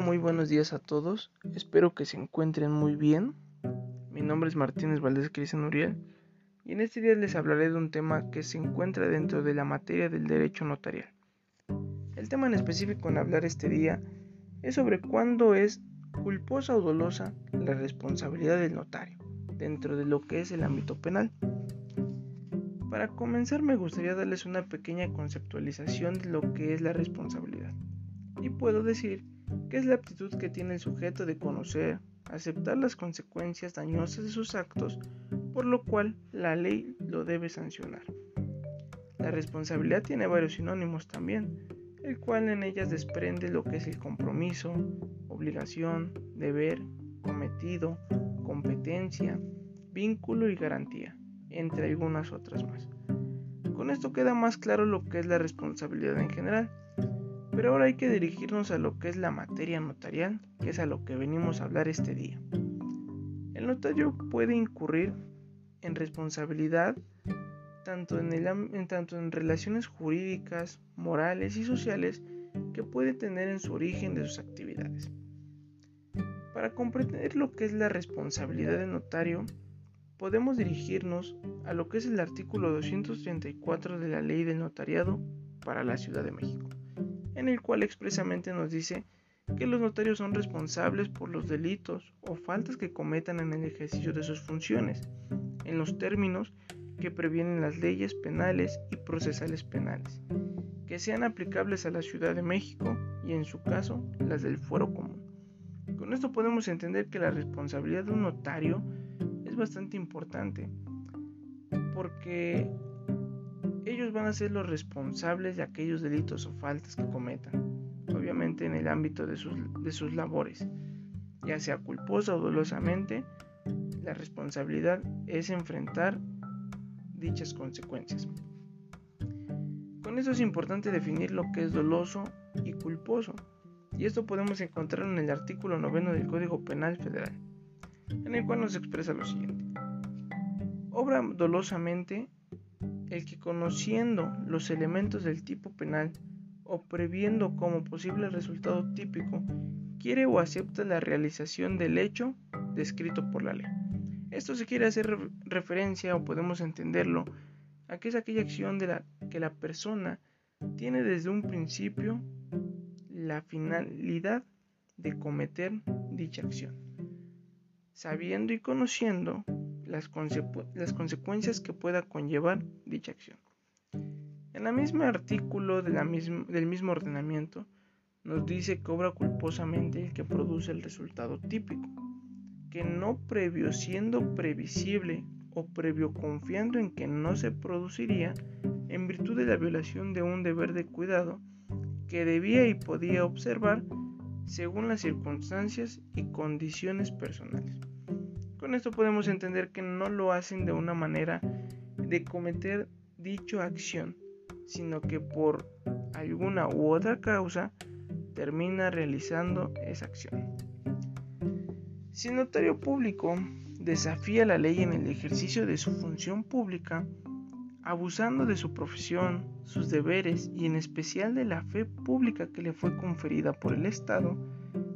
Muy buenos días a todos. Espero que se encuentren muy bien. Mi nombre es Martínez Valdés Cristian Uriel y en este día les hablaré de un tema que se encuentra dentro de la materia del derecho notarial. El tema en específico en hablar este día es sobre cuándo es culposa o dolosa la responsabilidad del notario dentro de lo que es el ámbito penal. Para comenzar me gustaría darles una pequeña conceptualización de lo que es la responsabilidad. Y puedo decir que es la aptitud que tiene el sujeto de conocer, aceptar las consecuencias dañosas de sus actos, por lo cual la ley lo debe sancionar. La responsabilidad tiene varios sinónimos también, el cual en ellas desprende lo que es el compromiso, obligación, deber, cometido, competencia, vínculo y garantía, entre algunas otras más. Con esto queda más claro lo que es la responsabilidad en general. Pero ahora hay que dirigirnos a lo que es la materia notarial, que es a lo que venimos a hablar este día. El notario puede incurrir en responsabilidad tanto en, tanto en relaciones jurídicas, morales y sociales que puede tener en su origen de sus actividades. Para comprender lo que es la responsabilidad del notario, podemos dirigirnos a lo que es el artículo 234 de la Ley del Notariado para la Ciudad de México en el cual expresamente nos dice que los notarios son responsables por los delitos o faltas que cometan en el ejercicio de sus funciones, en los términos que previenen las leyes penales y procesales penales, que sean aplicables a la Ciudad de México y en su caso las del fuero común. Con esto podemos entender que la responsabilidad de un notario es bastante importante, porque van a ser los responsables de aquellos delitos o faltas que cometan, obviamente en el ámbito de sus, de sus labores, ya sea culposa o dolosamente, la responsabilidad es enfrentar dichas consecuencias. Con eso es importante definir lo que es doloso y culposo, y esto podemos encontrar en el artículo 9 del Código Penal Federal, en el cual nos expresa lo siguiente. Obra dolosamente el que conociendo los elementos del tipo penal o previendo como posible resultado típico, quiere o acepta la realización del hecho descrito por la ley. Esto se quiere hacer referencia o podemos entenderlo a que es aquella acción de la que la persona tiene desde un principio la finalidad de cometer dicha acción, sabiendo y conociendo las, consecuencias que pueda conllevar dicha acción. En el mismo artículo del mismo ordenamiento nos dice que obra culposamente el que produce el resultado típico, que no previo siendo previsible o previo confiando en que no se produciría en virtud de la violación de un deber de cuidado que debía y podía observar según las circunstancias y condiciones personales. Con esto podemos entender que no lo hacen de una manera de cometer dicha acción, sino que por alguna u otra causa termina realizando esa acción. Si el notario público desafía la ley en el ejercicio de su función pública, abusando de su profesión, sus deberes y en especial de la fe pública que le fue conferida por el Estado,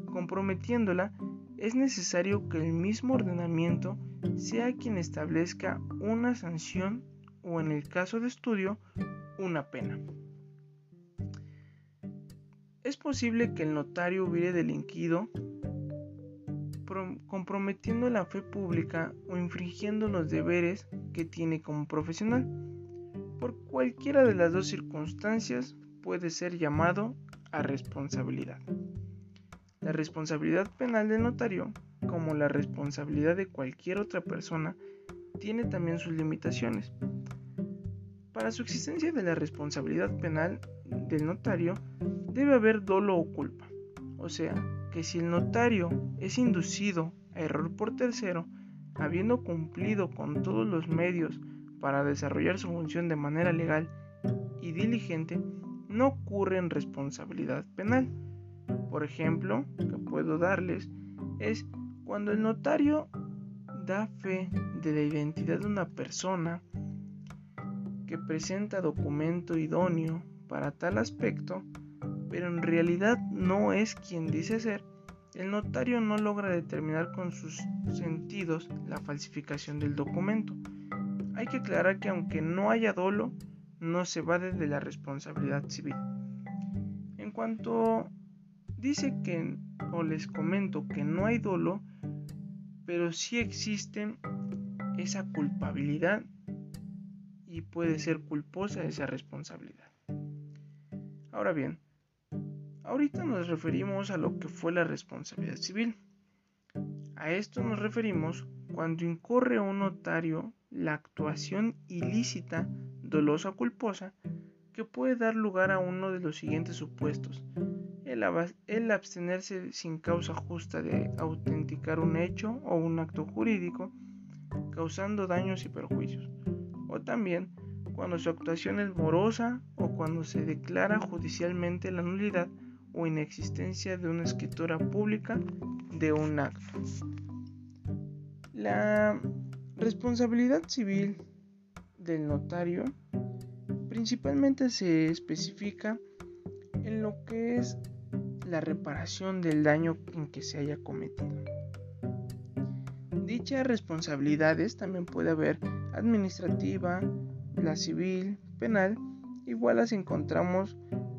comprometiéndola es necesario que el mismo ordenamiento sea quien establezca una sanción o en el caso de estudio una pena. Es posible que el notario hubiere delinquido comprometiendo la fe pública o infringiendo los deberes que tiene como profesional. Por cualquiera de las dos circunstancias puede ser llamado a responsabilidad. La responsabilidad penal del notario, como la responsabilidad de cualquier otra persona, tiene también sus limitaciones. Para su existencia de la responsabilidad penal del notario debe haber dolo o culpa. O sea, que si el notario es inducido a error por tercero, habiendo cumplido con todos los medios para desarrollar su función de manera legal y diligente, no ocurre en responsabilidad penal por ejemplo, que puedo darles es cuando el notario da fe de la identidad de una persona que presenta documento idóneo para tal aspecto, pero en realidad no es quien dice ser, el notario no logra determinar con sus sentidos la falsificación del documento. Hay que aclarar que aunque no haya dolo, no se va de la responsabilidad civil. En cuanto dice que, o les comento que no hay dolo, pero sí existe esa culpabilidad y puede ser culposa esa responsabilidad. Ahora bien, ahorita nos referimos a lo que fue la responsabilidad civil. A esto nos referimos cuando incurre un notario la actuación ilícita, dolosa o culposa que puede dar lugar a uno de los siguientes supuestos. El, abstenerse sin causa justa de autenticar un hecho o un acto jurídico, causando daños y perjuicios. O también cuando su actuación es morosa o cuando se declara judicialmente la nulidad o inexistencia de una escritura pública de un acto. La responsabilidad civil del notario principalmente se especifica en lo que es la reparación del daño en que se haya cometido. Dichas responsabilidades también puede haber administrativa, la civil, penal, igual las encontramos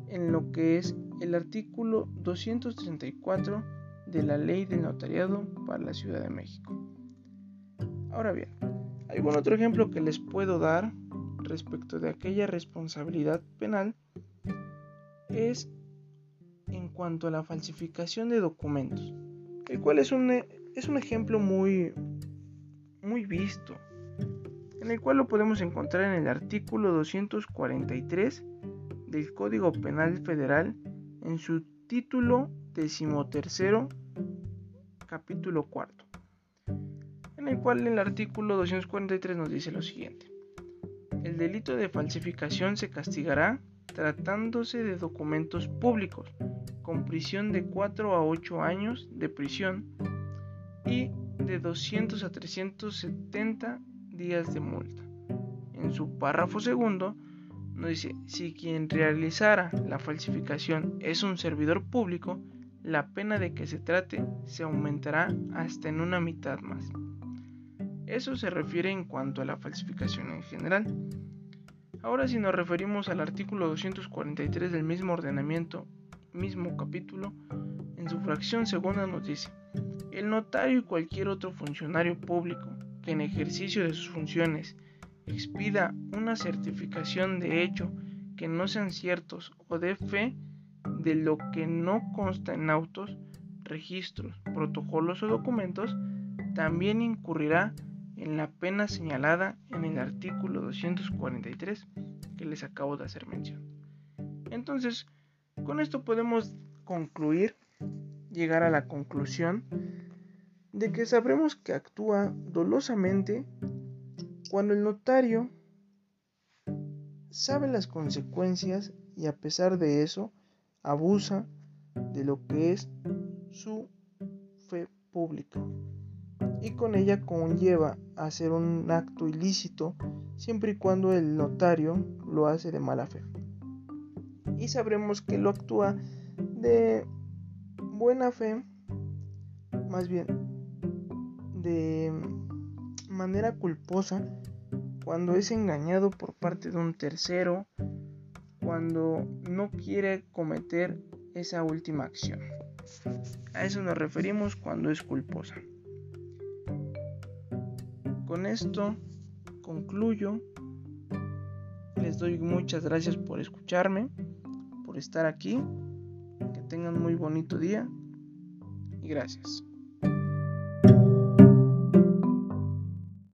en lo que es el artículo 234 de la Ley del Notariado para la Ciudad de México. Ahora bien, algún otro ejemplo que les puedo dar respecto de aquella responsabilidad penal es cuanto a la falsificación de documentos, el cual es un, es un ejemplo muy, muy visto en el cual lo podemos encontrar en el artículo 243 del Código Penal Federal en su título decimotercero, capítulo cuarto, en el cual el artículo 243 nos dice lo siguiente. El delito de falsificación se castigará tratándose de documentos públicos, con prisión de 4 a 8 años de prisión y de 200 a 370 días de multa. En su párrafo segundo nos dice, si quien realizara la falsificación es un servidor público, la pena de que se trate se aumentará hasta en una mitad más. Eso se refiere en cuanto a la falsificación en general. Ahora si nos referimos al artículo 243 del mismo ordenamiento, mismo capítulo, en su fracción segunda nos dice, el notario y cualquier otro funcionario público que en ejercicio de sus funciones expida una certificación de hecho que no sean ciertos o de fe de lo que no consta en autos, registros, protocolos o documentos, también incurrirá en la pena señalada en el artículo 243 que les acabo de hacer mención. Entonces, con esto podemos concluir, llegar a la conclusión de que sabremos que actúa dolosamente cuando el notario sabe las consecuencias y a pesar de eso abusa de lo que es su fe pública y con ella conlleva hacer un acto ilícito siempre y cuando el notario lo hace de mala fe. Y sabremos que lo actúa de buena fe, más bien de manera culposa cuando es engañado por parte de un tercero, cuando no quiere cometer esa última acción. A eso nos referimos cuando es culposa. Con esto concluyo. Les doy muchas gracias por escucharme, por estar aquí. Que tengan muy bonito día y gracias.